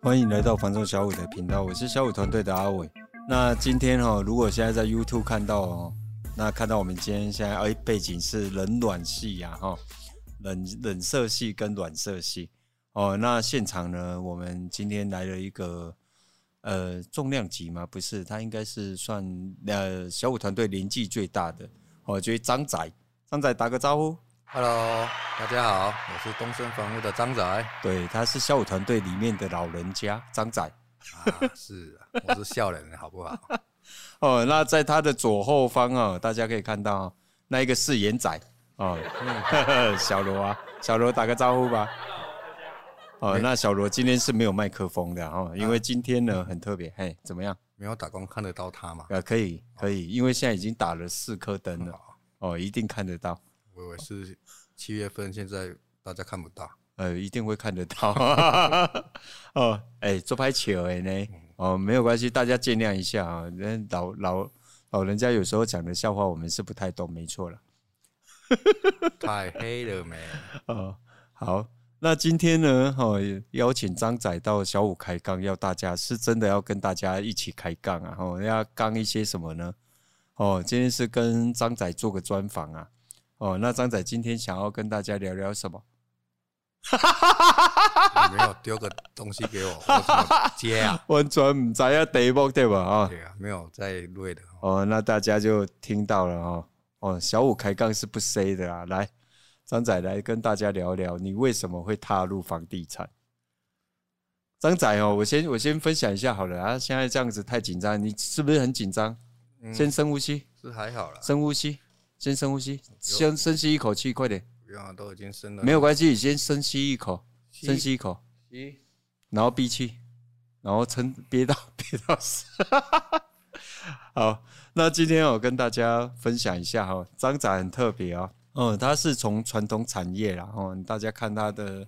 欢迎来到房仲小五的频道，我是小五团队的阿伟。那今天哈、哦，如果现在在 YouTube 看到哦，那看到我们今天现在哎背景是冷暖系呀哈，冷冷色系跟暖色系哦。那现场呢，我们今天来了一个呃重量级吗？不是，他应该是算呃小五团队年纪最大的哦，就是张仔。张仔打个招呼。Hello，大家好，我是东森房屋的张仔。对，他是小武团队里面的老人家，张仔。啊，是，我是笑人，好不好？哦，那在他的左后方啊，大家可以看到那一个是眼仔哦，小罗啊，小罗打个招呼吧。哦，那小罗今天是没有麦克风的哦，因为今天呢很特别，嘿，怎么样？没有打光看得到他吗？呃，可以，可以，因为现在已经打了四颗灯了，哦，一定看得到。我以为是七月份，现在大家看不到。呃，一定会看得到。哦，哎、欸，做拍球哎呢？哦，没有关系，大家见谅一下啊。人老老老人家有时候讲的笑话，我们是不太懂，没错了。太黑了没？哦，好，那今天呢？哦，邀请张仔到小五开杠，要大家是真的要跟大家一起开杠啊！哦，要杠一些什么呢？哦，今天是跟张仔做个专访啊。哦，那张仔今天想要跟大家聊聊什么？你没有丢个东西给我？我怎么接啊？完全唔知啊，题目对吧？啊，对啊，没有在录的。哦，那大家就听到了哦。哦，小五开杠是不 say 的啊。来，张仔来跟大家聊聊，你为什么会踏入房地产？张仔哦，我先我先分享一下好了啊。现在这样子太紧张，你是不是很紧张？嗯，先深呼吸，是还好了。深呼吸。先深呼吸，先深吸一口气，快点。不用，都已经深了。没有关系，你先深吸一口，深吸一口，吸，然后闭气，然后撑憋到 憋到死。好，那今天我跟大家分享一下哈，张仔很特别啊，嗯，他是从传统产业啦，哦，大家看他的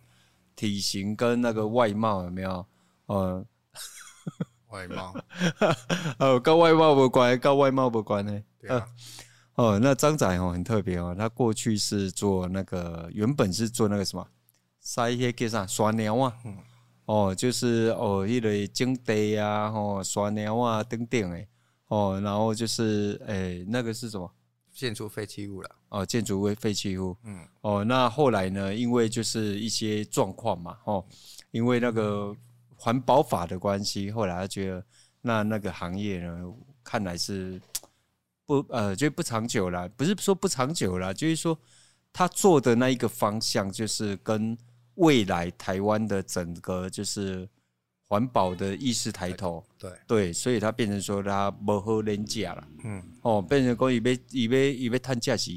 体型跟那个外貌有没有？嗯，外貌，哦，跟外貌无关，跟外貌无关呢。对啊。哦，那张仔哦很特别哦，他过去是做那个，原本是做那个什么，晒些叫啥刷鸟啊，哦，就是哦一类种地啊，哦刷鸟啊等等诶，哦，然后就是诶、欸、那个是什么？建筑废弃物了。哦，建筑废废弃物。嗯。哦，那后来呢？因为就是一些状况嘛，哦，因为那个环保法的关系，后来他觉得那那个行业呢，看来是。不呃，就不长久了，不是说不长久了，就是说他做的那一个方向，就是跟未来台湾的整个就是环保的意识抬头，对。对，所以他变成说他不好廉价了，嗯，哦，变成讲以为以为以为碳价是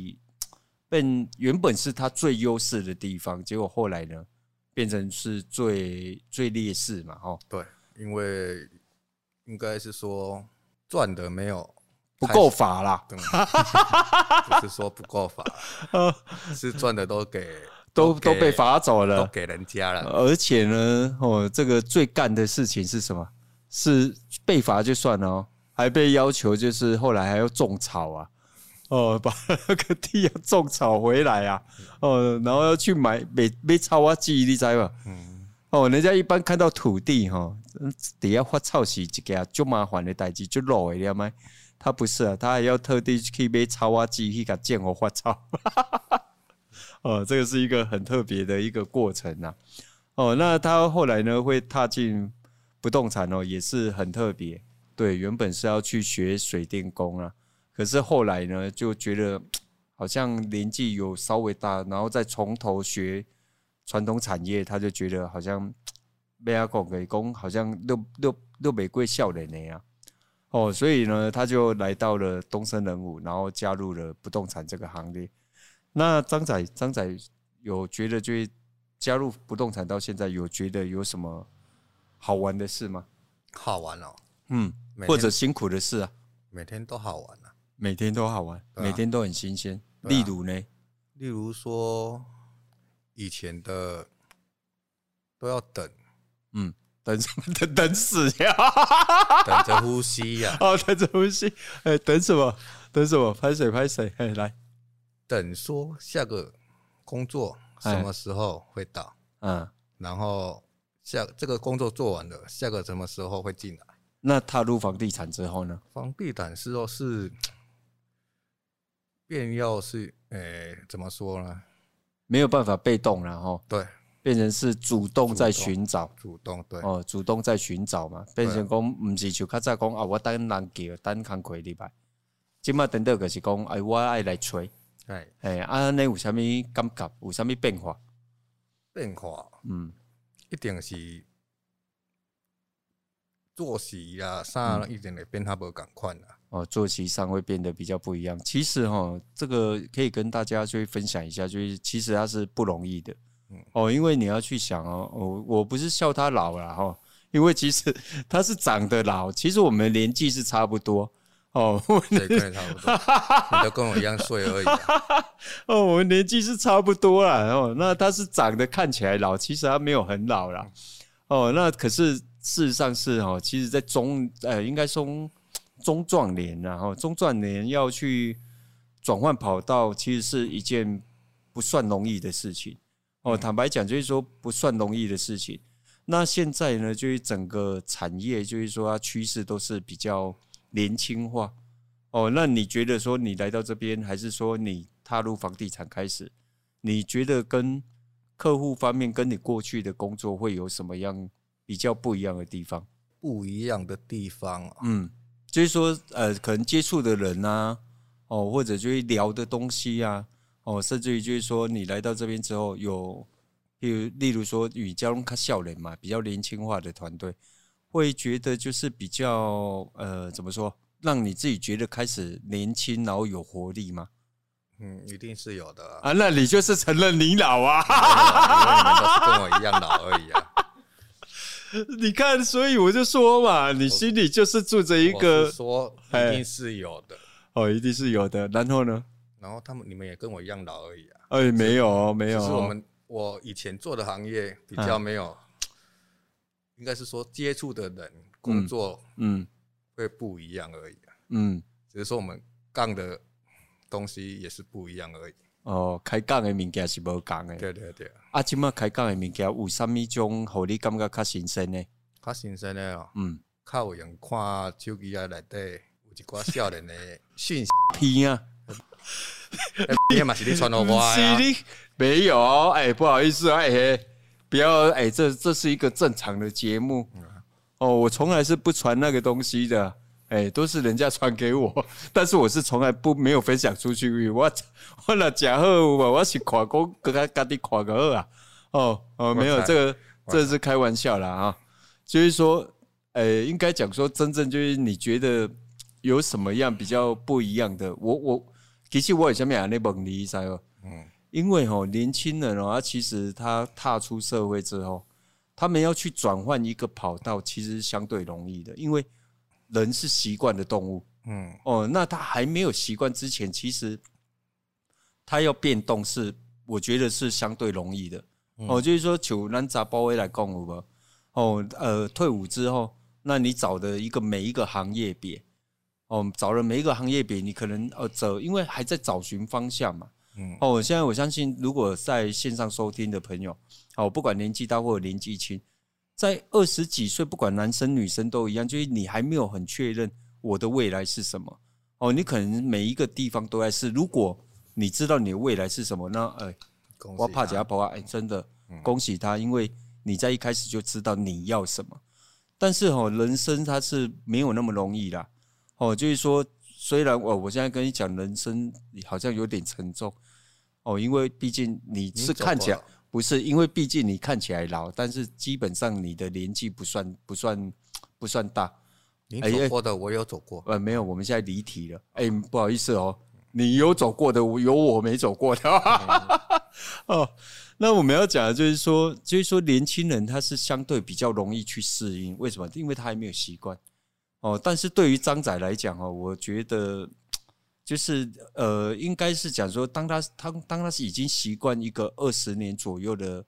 变原本是他最优势的地方，结果后来呢，变成是最最劣势嘛，哦，对，因为应该是说赚的没有。不够法啦，不是说不够法，是赚的都给都都被罚走了，都给人家了。而且呢，哦，这个最干的事情是什么？是被罚就算了哦，还被要求就是后来还要种草啊，哦，把那个地要种草回来啊，哦，然后要去买买买草啊，记忆力在吧？嗯，哦，人家一般看到土地哈，底下发草是一件就麻烦的代志，就漏的了吗？他不是啊，他还要特地去买草挖机去给建活发草。哦，这个是一个很特别的一个过程呐。哦，那他后来呢会踏进不动产哦，也是很特别。对，原本是要去学水电工啊，可是后来呢就觉得 好像年纪有稍微大，然后再从头学传统产业，他就觉得好像没阿公给工，好像六六六玫瑰笑脸那样。哦，所以呢，他就来到了东森人物，然后加入了不动产这个行列。那张仔，张仔有觉得，就加入不动产到现在，有觉得有什么好玩的事吗？好玩哦，嗯，或者辛苦的事啊？每天都好玩啊，每天都好玩，啊、每天都很新鲜。啊、例如呢？例如说，以前的都要等，嗯。等什么？等等死呀！等着呼吸呀！哦，等着呼吸。哎，等什么？等什么？拍水？拍水？哎，来，等说下个工作什么时候会到？嗯，然后下这个工作做完了，下个什么时候会进来？那踏入房地产之后呢？房地产之后是便要是，哎、欸，怎么说呢？没有办法被动然后。对，变成是主动在寻找，主动对哦，主动在寻找嘛。变成讲不是就较早讲啊，我等人叫，等工课礼拜。即麦等到就是讲，哎，我爱来催。哎哎，啊，你有啥物感觉？有啥物变化？变化，嗯，一定是。作息呀，啥一定会变他不赶快啦哦，作息上会变得比较不一样。其实哈，这个可以跟大家去分享一下，就是其实它是不容易的。哦，因为你要去想哦，我我不是笑他老了哈，因为其实 他是长得老，其实我们年纪是差不多哦，对，跟你差不多，你都跟我一样岁而已。哦，我们年纪是差不多啦。哦，那他是长得看起来老，其实他没有很老啦。哦，那可是。事实上是哦，其实，在中呃，应该说中壮年，然后中壮年要去转换跑道，其实是一件不算容易的事情。哦，坦白讲，就是说不算容易的事情。那现在呢，就是整个产业，就是说它趋势都是比较年轻化。哦，那你觉得说你来到这边，还是说你踏入房地产开始，你觉得跟客户方面，跟你过去的工作会有什么样？比较不一样的地方，不一样的地方，嗯，就是说，呃，可能接触的人啊，哦，或者就是聊的东西啊，哦，甚至于就是说，你来到这边之后，有，比如，例如说，与交通卡笑脸嘛，比较年轻化的团队，会觉得就是比较，呃，怎么说，让你自己觉得开始年轻，然后有活力吗？嗯，一定是有的啊，那你就是承认你老啊，因为你们都是跟我一样老而已啊。你看，所以我就说嘛，你心里就是住着一个说，一定是有的哦，一定是有的。然后呢？然后他们你们也跟我一样老而已啊。哎，没有，没有。是我们我以前做的行业比较没有，应该是说接触的人工作嗯会不一样而已啊。嗯，只是说我们干的东西也是不一样而已。哦，开讲的物件是无讲的。对对对。啊，即马开讲的物件有啥物种，互你感觉较新鲜呢？较新鲜的哦。嗯。较有用看手机啊，内底有一寡少年的讯息片啊。你嘛是你传我啊？没有，哎，不好意思啊，哎，不要，哎，这这是一个正常的节目。哦，我从来是不传那个东西的。哎，都是人家传给我，但是我是从来不没有分享出去。我 我那假货，我是夸公，跟他家己夸个啊。哦哦，没有这个，这是开玩笑啦啊。就是说，哎，应该讲说，真正就是你觉得有什么样比较不一样的？我我其实我也想问你问你一下哦。嗯，因为哦，年轻人哦，他其实他踏出社会之后，他们要去转换一个跑道，其实相对容易的，因为。人是习惯的动物，嗯，哦，那他还没有习惯之前，其实他要变动是，我觉得是相对容易的，哦，就是说，就咱查甫的来讲有无？哦，呃，退伍之后，那你找的一个每一个行业别，哦，找了每一个行业比，你可能呃走，因为还在找寻方向嘛，嗯，哦，现在我相信，如果在线上收听的朋友，哦，不管年纪大或者年纪轻。在二十几岁，不管男生女生都一样，就是你还没有很确认我的未来是什么哦。你可能每一个地方都在试。如果你知道你的未来是什么，那哎，我怕假跑啊！哎，真的恭喜他，因为你在一开始就知道你要什么。但是哦，人生它是没有那么容易啦。哦，就是说，虽然我我现在跟你讲人生好像有点沉重哦，因为毕竟你是看起来。不是，因为毕竟你看起来老，但是基本上你的年纪不算不算不算大。你走过的我有走过，呃，没有，我们现在离题了。哎，不好意思哦，你有走过的，有我没走过的。哦，那我们要讲的就是说，就是说年轻人他是相对比较容易去适应，为什么？因为他还没有习惯。哦，但是对于张仔来讲哦，我觉得。就是呃，应该是讲说，当他他当他是已经习惯一个二十年左右的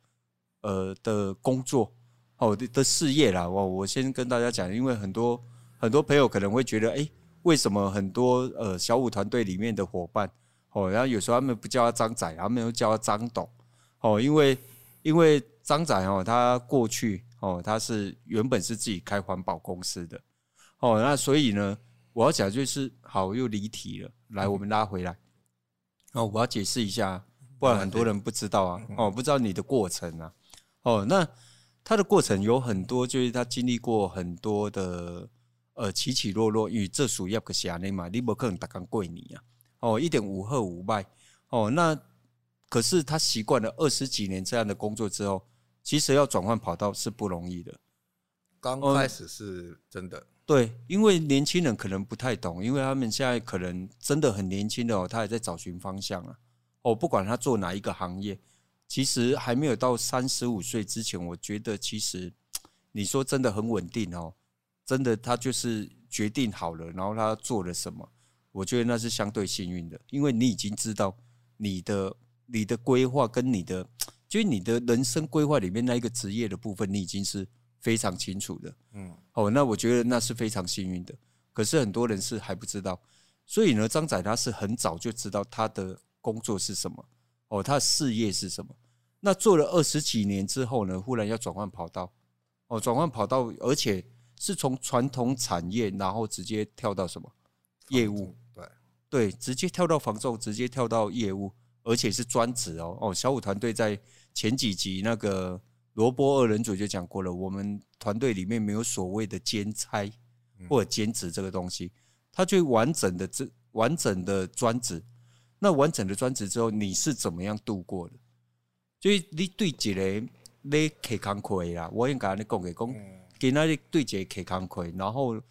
呃的工作哦的的事业了。我我先跟大家讲，因为很多很多朋友可能会觉得，哎，为什么很多呃小五团队里面的伙伴哦，然后有时候他们不叫他张仔，他们又叫他张董哦，因为因为张仔哦，他过去哦，他是原本是自己开环保公司的，哦，那所以呢，我要讲就是好又离题了，来，我们拉回来，哦，我要解释一下，不然很多人不知道啊，哦，不知道你的过程啊，哦，那他的过程有很多，就是他经历过很多的呃起起落落，因为这属于个啥呢嘛，你不可能打刚过你啊，哦，一点五贺五拜，哦，那。可是他习惯了二十几年这样的工作之后，其实要转换跑道是不容易的。刚开始是真的，对，因为年轻人可能不太懂，因为他们现在可能真的很年轻的哦，他还在找寻方向啊。哦，不管他做哪一个行业，其实还没有到三十五岁之前，我觉得其实你说真的很稳定哦，真的他就是决定好了，然后他做了什么，我觉得那是相对幸运的，因为你已经知道你的。你的规划跟你的，就是你的人生规划里面那一个职业的部分，你已经是非常清楚的。嗯，哦，那我觉得那是非常幸运的。可是很多人是还不知道，所以呢，张仔他是很早就知道他的工作是什么，哦，他的事业是什么。那做了二十几年之后呢，忽然要转换跑道，哦，转换跑道，而且是从传统产业，然后直接跳到什么业务？对对，直接跳到房仲，直接跳到业务。而且是专职哦哦，小五团队在前几集那个萝卜二人组就讲过了，我们团队里面没有所谓的兼差或者兼职这个东西，它就完整的这完整的专职。那完整的专职之后，你是怎么样度过的？就你对一个你开工课啦，我应该跟你讲给讲，给那里对一个开工课，然后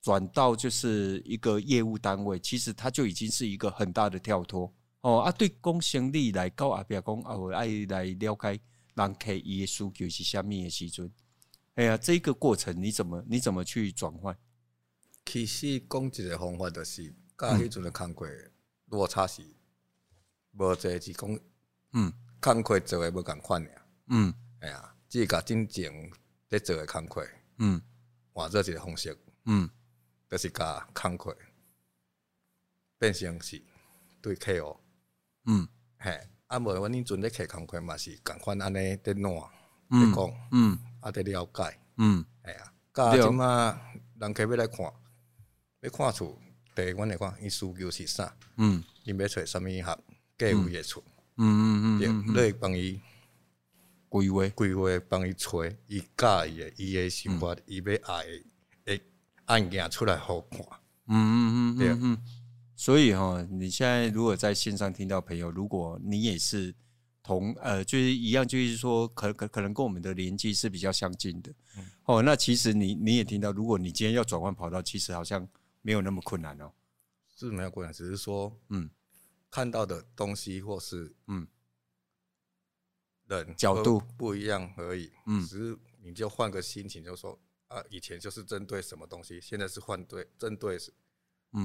转到就是一个业务单位，其实它就已经是一个很大的跳脱。哦啊，对，公行力来到后壁讲，啊，我爱来了解人客伊的需求是虾米的时阵。哎呀，这个过程你怎么你怎么去转换？其实讲一个方法就是，甲迄阵的工课落差是无济，是讲嗯，工课做诶无共款俩。嗯，哎呀，只甲真正咧做诶工课，嗯，换做一个方式，嗯，就是甲工课变成是对客户。嗯，嘿，啊无，阮迄阵咧开工课嘛是共款安尼在弄，在讲，嗯，啊在了解，嗯，哎呀，甲即马人客要来看，要看厝，第一阮来看伊需求是啥，嗯，伊要找啥物合价位诶厝，嗯嗯嗯，对，会帮伊规划。规划，帮伊找伊佮意诶伊诶想法，伊要爱诶案件出来好看，嗯嗯嗯，对，嗯。所以哈，你现在如果在线上听到朋友，如果你也是同呃，就是一样，就是说可可可能跟我们的年纪是比较相近的，哦，那其实你你也听到，如果你今天要转换跑道，其实好像没有那么困难哦，是没有困难，只是说嗯，看到的东西或是嗯，人角度不一样而已，嗯，只是你就换个心情，就说啊，以前就是针对什么东西，现在是换对针对是。嗯，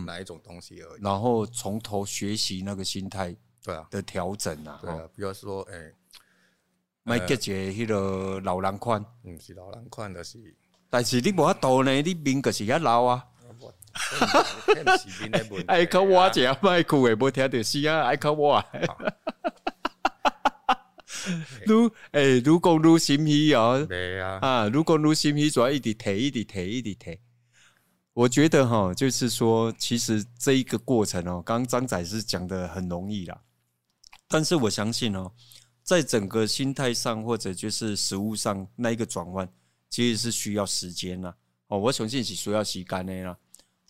哪一种东西而已，然后从头学习那个心态，对啊。的调整啊，对啊，比如说，哎，买个这迄个老人款，嗯，是老人款的是，但是你无法度呢，你面可是遐老啊，爱靠我这样卖裤诶，无听到是啊，爱靠我，愈哎，愈讲愈心虚哦，对啊，啊，愈讲愈心虚，主要一直提，一直提，一直提。我觉得哈，就是说，其实这一个过程哦，刚刚张仔是讲的很容易啦，但是我相信哦，在整个心态上或者就是实物上那一个转换，其实是需要时间呐。哦，我相信是需要时间的啦。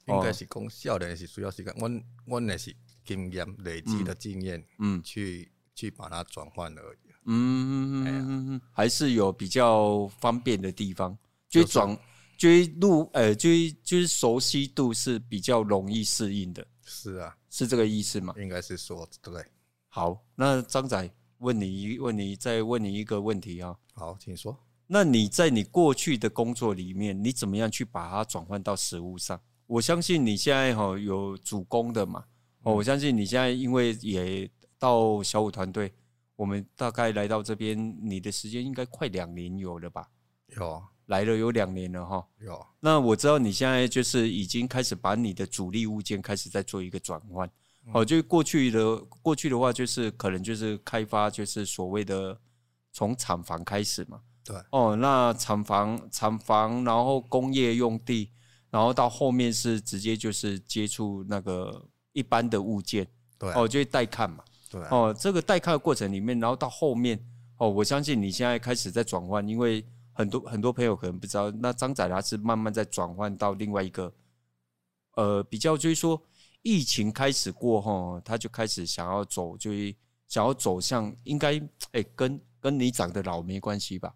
应该是讲少年是需要时间，我我那是经验累积的经验，嗯，去去把它转换而已。嗯嗯嗯，还是有比较方便的地方，就转。追路，呃，追就是熟悉度是比较容易适应的。是啊，是这个意思吗？应该是说对。好，那张仔问你一，问你再问你一个问题啊。好，请说。那你在你过去的工作里面，你怎么样去把它转换到实物上？我相信你现在哈有主攻的嘛。哦，我相信你现在因为也到小五团队，我们大概来到这边，你的时间应该快两年有了吧？有。来了有两年了哈，有。那我知道你现在就是已经开始把你的主力物件开始在做一个转换，哦，就过去的过去的话就是可能就是开发就是所谓的从厂房开始嘛，对。哦，那厂房、厂房，然后工业用地，然后到后面是直接就是接触那个一般的物件，对。哦，就会带看嘛，对。哦，这个带看的过程里面，然后到后面哦，我相信你现在开始在转换，因为很多很多朋友可能不知道，那张仔他是慢慢在转换到另外一个，呃，比较就是说疫情开始过后，他就开始想要走，就是想要走向应该哎、欸，跟跟你长得老没关系吧？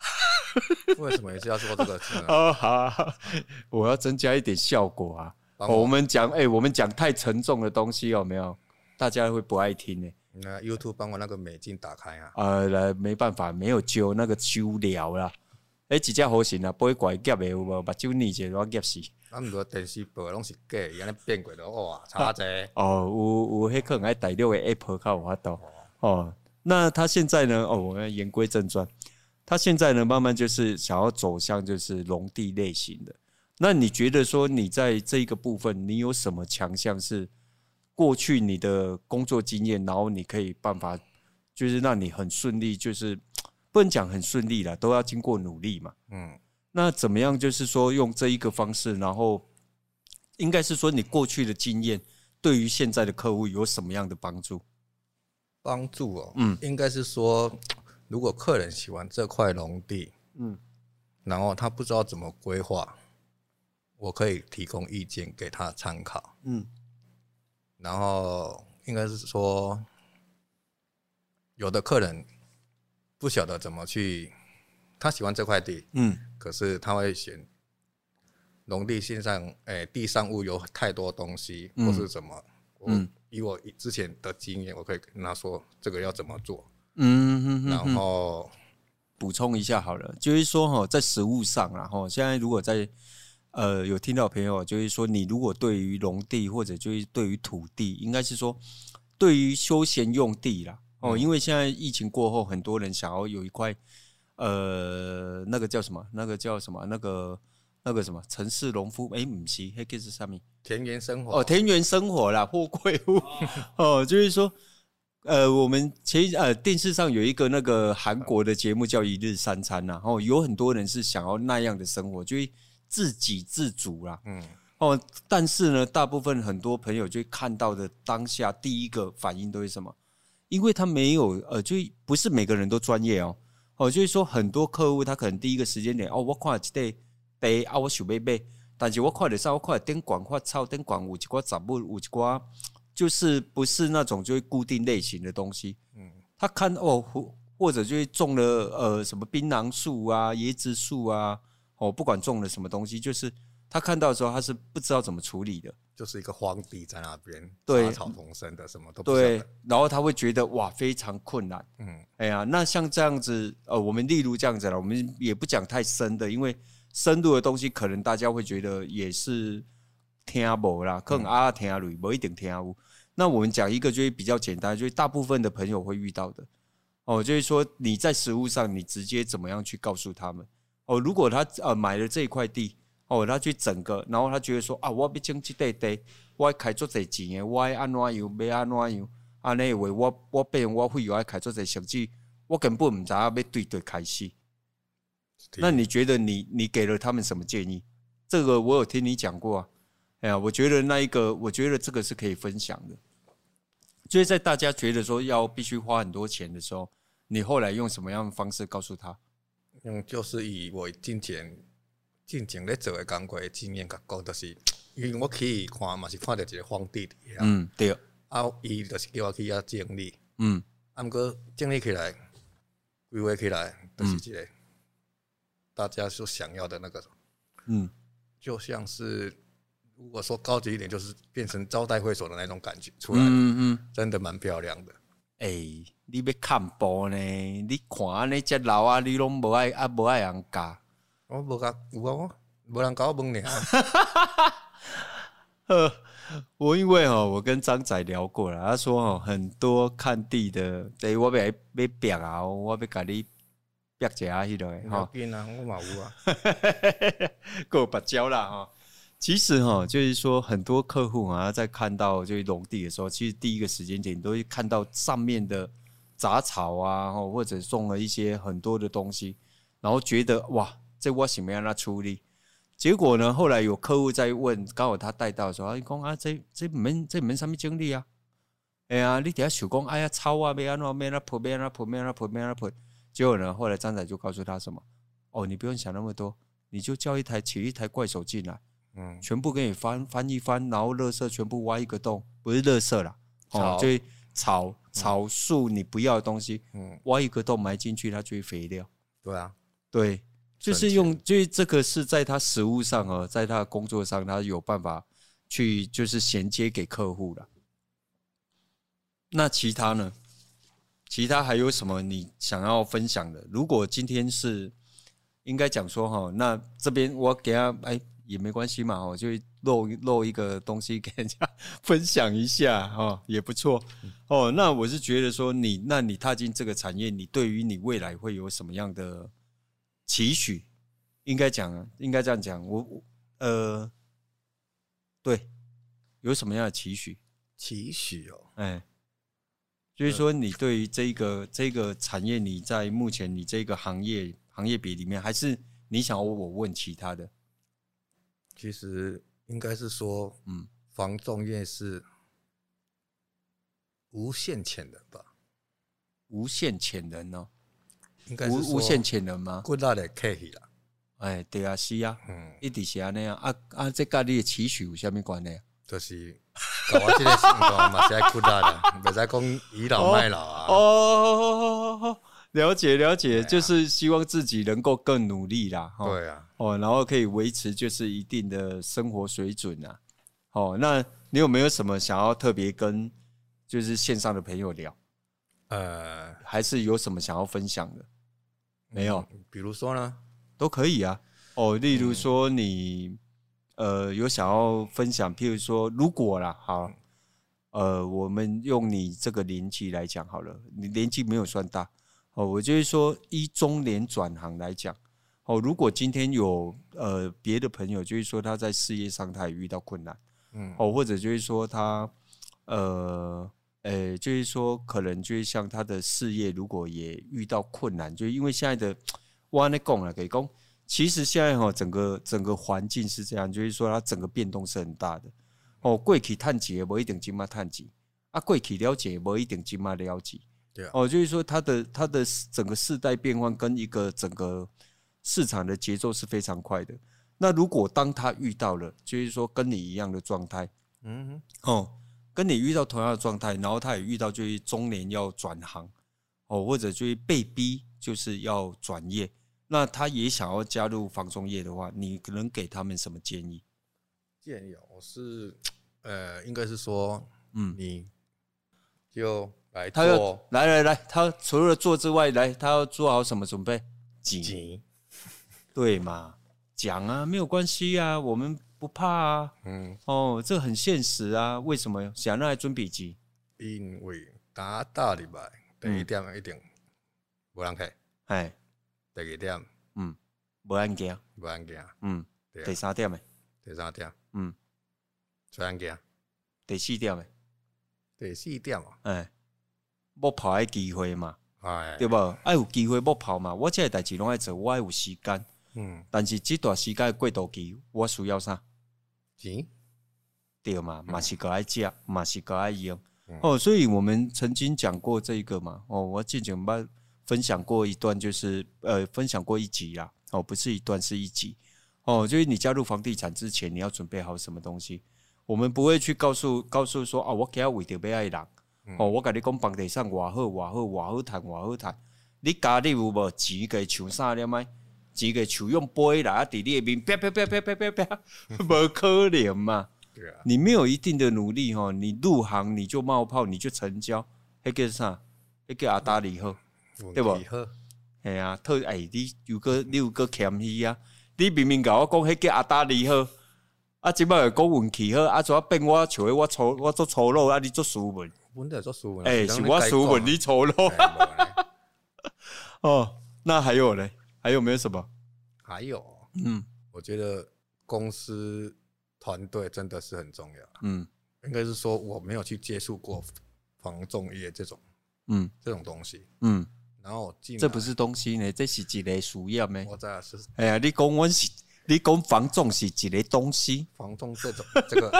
为什么也是要说这个事呢？哦，好、啊，我要增加一点效果啊！我，哦、我们讲，哎、欸，我们讲太沉重的东西有没有？大家会不爱听呢、欸。那 YouTube 帮我那个美镜打开啊！呃，来，没办法，没有揪那个揪了啦。哎、欸，几家好行啊，不会拐夹的有无？把揪你姐都夹死。那么多电视播拢是假，原来变过的哇，差这。哦，有有黑客爱第六个 Apple 靠我到哦。那他现在呢？哦，我们言归正传。他现在呢，慢慢就是想要走向就是农地类型的。那你觉得说你在这一个部分，你有什么强项是过去你的工作经验，然后你可以办法就是让你很顺利，就是 不能讲很顺利了，都要经过努力嘛。嗯，那怎么样？就是说用这一个方式，然后应该是说你过去的经验对于现在的客户有什么样的帮助？帮助哦，嗯，应该是说。如果客人喜欢这块农地，嗯，然后他不知道怎么规划，我可以提供意见给他参考，嗯，然后应该是说，有的客人不晓得怎么去，他喜欢这块地，嗯，可是他会选农地线上，哎，地上物有太多东西，或是怎么，嗯，以我之前的经验，我可以跟他说这个要怎么做。嗯哼，哼，然后补充一下好了，就是说哈，在实物上，然后现在如果在呃有听到朋友，就是说你如果对于农地或者就是对于土地，应该是说对于休闲用地啦哦，因为现在疫情过后，很多人想要有一块呃那个叫什么，那个叫什么，那个那个什么城市农夫哎，不是，那个是上面？田园生活哦，田园生活啦，货柜屋哦，就是说。呃，我们前呃电视上有一个那个韩国的节目叫《一日三餐》呐，然后有很多人是想要那样的生活，就会自给自足啦。嗯，哦，但是呢，大部分很多朋友就会看到的当下第一个反应都是什么？因为他没有呃，就不是每个人都专业哦。哦，就是说很多客户他可能第一个时间点哦，我看这个地啊，我想要买，但是我看的时候，我看电管发草电管有一挂杂物，有一挂。就是不是那种就会固定类型的东西，嗯，他看哦，或或者就会种了呃什么槟榔树啊、椰子树啊，哦，不管种了什么东西，就是他看到的时候他是不知道怎么处理的，就是一个荒地在那边，对，杂草丛生的，什么都不对，然后他会觉得哇非常困难，嗯，哎呀，那像这样子，呃，我们例如这样子了，我们也不讲太深的，因为深度的东西可能大家会觉得也是听无啦，可能啊听累，不一定听无。那我们讲一个就是比较简单，就是大部分的朋友会遇到的。哦，就是说你在食物上，你直接怎么样去告诉他们哦？如果他呃买了这一块地哦，他去整个，然后他觉得说啊，我要种这块地，我要开做这钱的，我要安怎样，要安怎样，安尼话我我变我会有爱开做这成绩，我根本唔知道要对对开始。那你觉得你你给了他们什么建议？这个我有听你讲过啊。哎呀，我觉得那一个，我觉得这个是可以分享的。就是在大家觉得说要必须花很多钱的时候，你后来用什么样的方式告诉他？嗯，就是以我之前之前咧做的工作的经验甲讲，就是 因为我去看嘛，是看到一个荒地的。嗯，对。啊，伊就是叫我去遐整理。嗯。啊，毋过整理起来，规划起来，就是一个大家所想要的那个。嗯。就像是。如果说高级一点，就是变成招待会所的那种感觉出来，嗯嗯，真的蛮漂亮的。哎、欸，你要看播呢？你看安尼只老啊，你拢无爱啊，无爱人教。我无教，有啊，我无人教我问你啊。呃，我因为哦，我跟张仔聊过了，他说哦，很多看地的，对我要要逼啊，我要甲你逼一下迄落诶哈。变啊，我嘛有啊，够白交啦哈。其实哈，就是说很多客户啊，在看到就是农地的时候，其实第一个时间点都会看到上面的杂草啊，或者种了一些很多的东西，然后觉得哇，这我怎么样来处理？结果呢，后来有客户在问，刚好他带到的时候，他讲啊，这这门这门什么经历啊？哎呀，你底下手工哎呀，草啊，没啊，没啊，没啊，铺没啊，铺没啊，铺没啊，铺。结果呢，后来张仔就告诉他什么？哦，你不用想那么多，你就叫一台请一台怪手进来，嗯，全部给你翻翻一翻，然后垃圾全部挖一个洞，不是垃圾啦，哦，就草草树你不要的东西，嗯，挖一个洞埋进去，它就会肥料。对啊，对，就是用，就是这个是在他食物上啊，在他的工作上，他有办法去就是衔接给客户的。那其他呢？其他还有什么你想要分享的？如果今天是。应该讲说哈，那这边我给他哎也没关系嘛，我就漏漏一个东西给人家 分享一下哦，也不错哦。那我是觉得说你，那你踏进这个产业，你对于你未来会有什么样的期许？应该讲，应该这样讲，我呃，对，有什么样的期许？期许哦，哎，就是说你对于这个这个产业，你在目前你这个行业。行业比里面，还是你想我我问其他的？其实应该是说，嗯，房仲业是无限潜能吧？无限潜能哦？应该是无无限潜能吗？过大的可以了。哎，对啊，是啊，嗯，一直是安尼啊，啊啊，这跟你的期许有啥物关系？就是搞我这个情况嘛，是爱过大的，别再讲倚老卖老啊。哦。了解了解，就是希望自己能够更努力啦。对啊，哦，然后可以维持就是一定的生活水准啊。哦，那你有没有什么想要特别跟就是线上的朋友聊？呃，还是有什么想要分享的？没有，比如说呢，都可以啊。哦，例如说你呃有想要分享，譬如说如果啦，好，呃，我们用你这个年纪来讲好了，你年纪没有算大。哦，我就是说，一中年转行来讲，哦，如果今天有呃别的朋友，就是说他在事业上他也遇到困难，嗯，哦，或者就是说他呃，呃，就是说可能就是像他的事业如果也遇到困难，就因为现在的我那讲了，可以讲，其实现在哈整个整个环境是这样，就是说它整个变动是很大的。哦，过去探级也不一定今嘛探级，啊，过去了解也不一定今嘛了解。哦，就是说，它的它的整个世代变换跟一个整个市场的节奏是非常快的。那如果当他遇到了，就是说跟你一样的状态，嗯，哦，跟你遇到同样的状态，然后他也遇到就是中年要转行，哦，或者就是被逼就是要转业，那他也想要加入房中业的话，你可能给他们什么建议？建议我是，呃，应该是说，嗯，你就。他要来来来，他除了做之外，来他要做好什么准备？急，对嘛？讲啊，没有关系啊，我们不怕啊。嗯，哦，这很现实啊。为什么？想让来准备急？因为打大礼拜第一点一定无人开，哎，第二点，嗯，无人惊，无人惊，嗯，第三点诶，第三点，嗯，无人惊，第四点诶，第四点啊，哎。要跑的机会嘛，对吧？爱有机会要跑嘛。我这个代志拢爱做，我爱有时间。嗯，但是这段时间的过渡期，我需要啥？钱，对嘛？嘛是个爱食，嘛是个爱用。哦，所以我们曾经讲过这个嘛。哦，我之前捌分享过一段，就是呃，分享过一集啦。哦，不是一段，是一集。哦，就是你加入房地产之前，你要准备好什么东西？我们不会去告诉告诉说啊，我给他为着要爱人。哦，我甲你讲，房地产偌好偌好偌好趁偌好趁，你家里有无钱个像啥了吗？钱个像用杯来啊，伫你诶面啪啪啪啪啪啪啪，无可能嘛。对啊，你没有一定的努力吼，你入行你就冒泡，你就成交，迄叫啥？迄叫阿达利好，对不？系啊，特哎，你有个你有个谦虚啊，你明明甲我讲迄叫阿达利好，啊，即摆又讲运气好，啊，怎啊变我像我粗我做粗鲁，啊，你做斯文。哎，是我书文你丑陋。哦，那还有呢？还有没有什么？还有，嗯，我觉得公司团队真的是很重要。嗯，应该是说我没有去接触过防重业这种嗯，这种东西，嗯，然后这不是东西呢，这是一个树叶呢。我知道是。哎呀，你讲我是，你讲防重是一个东西，防重这种这个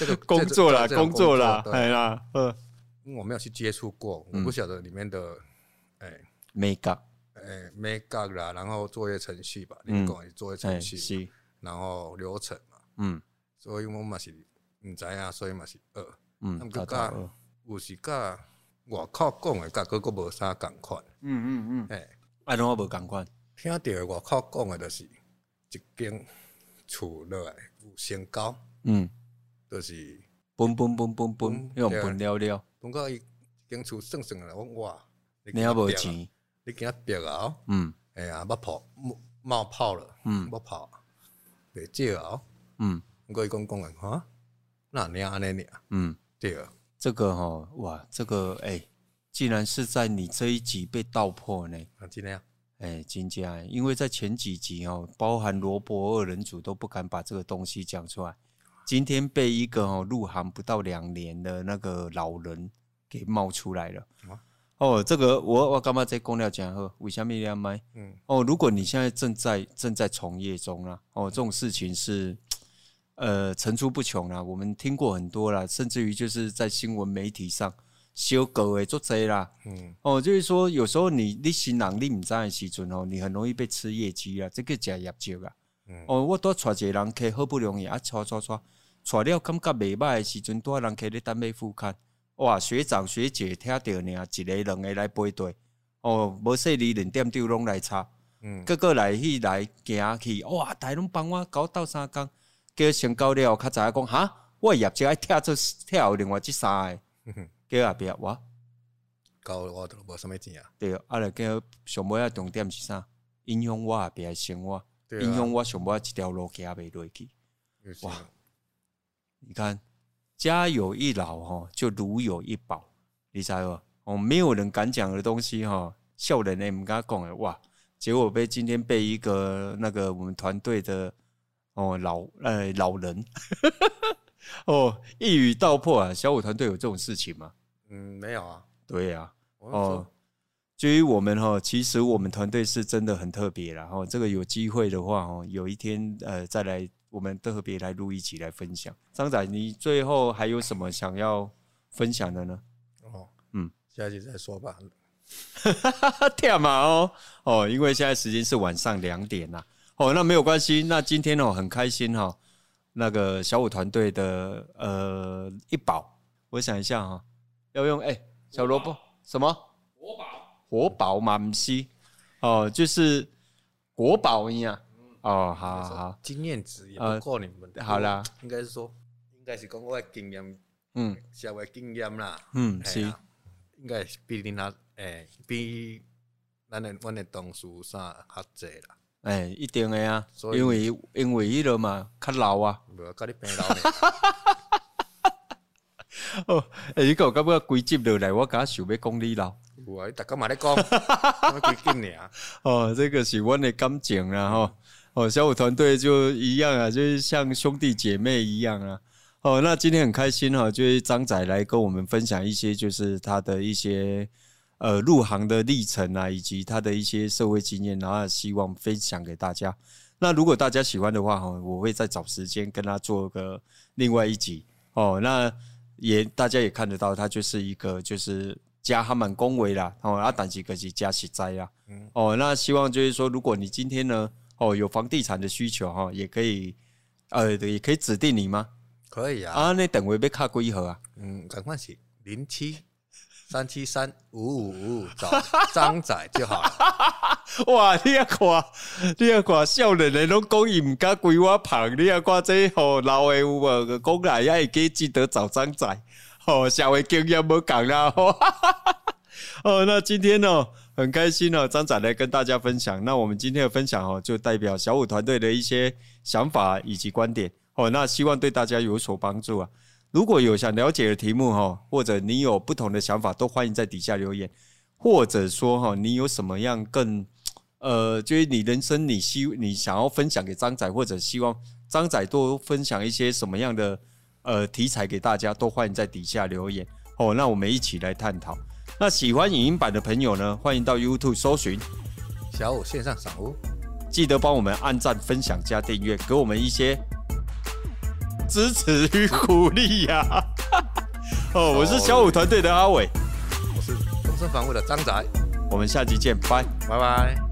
这个工作啦，工作啦，哎呀，嗯，因为我没有去接触过，我不晓得里面的，哎，make up，哎，make up 啦，然后作业程序吧，你讲作业程序，然后流程嘛，嗯，所以我嘛是唔知啊，所以嘛是二，嗯，他讲有时甲外口讲的，甲佫佫无啥共款，嗯嗯嗯，哎，安怎无共款？听到外口讲的，就是一间厝落来有升高，嗯。就是蹦蹦蹦蹦蹦，用蹦了了。不过伊间厝算算来，我哇，你还无钱？你惊别啊？嗯，哎呀，冒泡冒泡了，嗯，冒泡，别少啊，嗯。不过伊讲讲的哈，那你安尼尔，嗯，对啊，这个哈，哇，这个哎，既然是在你这一集被道破呢？啊，真的啊，哎，真假？因为在前几集哦，包含罗伯二人组都不敢把这个东西讲出来。今天被一个哦入行不到两年的那个老人给冒出来了。哦，这个我我干嘛在公料讲呵？为什么要卖？嗯，哦，如果你现在正在正在从业中啊，哦，这种事情是呃层出不穷啦，我们听过很多啦，甚至于就是在新闻媒体上修狗诶做贼啦。嗯，哦，就是说有时候你你新人你唔知的时阵哦，你很容易被吃业绩啊，这个假业绩啊。嗯，哦，我多带一个人客好不容易啊，错错错。带了感觉袂歹诶时阵，带人客咧等要付款。哇，学长学姐听到尔，一个两个来排队。哦，无说你连店长拢来插。嗯，个个来去来行去，哇，大拢帮我搞到三工，叫先搞了，较早讲哈，我业绩爱跳出跳另外即三个，叫后壁我搞我都无啥物钱啊。对，啊来叫上尾啊重点是啥？影响我后壁生活，影响我上尾一条路行袂落去。哇！你看，家有一老哈，就如有一宝，你知道不？哦，没有人敢讲的东西哈，笑人呢，唔敢讲的哇！结果被今天被一个那个我们团队的哦老呃老人 哦一语道破啊！小五团队有这种事情吗？嗯，没有啊。对呀，哦，至于我们哈，其实我们团队是真的很特别然后，这个有机会的话哦，有一天呃再来。我们特别来录一集来分享，张仔，你最后还有什么想要分享的呢？哦，嗯，下一集再说吧。跳嘛哦哦，因为现在时间是晚上两点啦。哦，那没有关系。那今天哦很开心哈，那个小五团队的呃一宝，我想一下哈，要用哎、欸、小萝卜什么国宝国宝嘛不是哦，就是国宝一样。哦，好好好，经验值也不够你们的。好啦，应该是说，应该是讲我的经验，嗯，社会经验啦，嗯，是，应该是比你那，诶，比咱的阮的同事啥较济啦。诶，一定的啊，因为因为伊个嘛较老啊。无，甲你平老呢。哦，诶，你讲感觉规集落来，我敢想要讲你老。有啊，大家嘛咧讲，几斤尔？哦，这个是阮的感情啦，吼。哦，小五团队就一样啊，就是像兄弟姐妹一样啊。哦，那今天很开心哈，就是张仔来跟我们分享一些，就是他的一些呃入行的历程啊，以及他的一些社会经验，然后希望分享给大家。那如果大家喜欢的话哈，我会再找时间跟他做个另外一集哦。那也大家也看得到，他就是一个就是加哈蛮恭维啦，哦，啊，但是可是加实在啦。哦，那希望就是说，如果你今天呢。哦，有房地产的需求哈，也可以，呃，也可以指定你吗？可以啊。啊，那等会被卡过一盒啊？嗯，赶快写零七三七三五五五五找张仔就好了。哇，你啊看，你啊看，少年人拢讲伊唔敢规我旁，你啊看这吼老的有无？讲来也会记记得找张仔。哦，社会经验无讲啦。哦，那今天呢？很开心哦，张仔来跟大家分享。那我们今天的分享哦，就代表小五团队的一些想法以及观点哦。那希望对大家有所帮助啊。如果有想了解的题目哈，或者你有不同的想法，都欢迎在底下留言。或者说哈，你有什么样更呃，就是你人生你希你想要分享给张仔，或者希望张仔多分享一些什么样的呃题材给大家，都欢迎在底下留言哦。那我们一起来探讨。那喜欢影音版的朋友呢，欢迎到 YouTube 搜寻。小五线上赏屋，记得帮我们按赞、分享、加订阅，给我们一些支持与鼓励呀、啊！哦，我是小五团队的阿伟，我是东森房屋的张仔，我们下期见，拜。拜拜。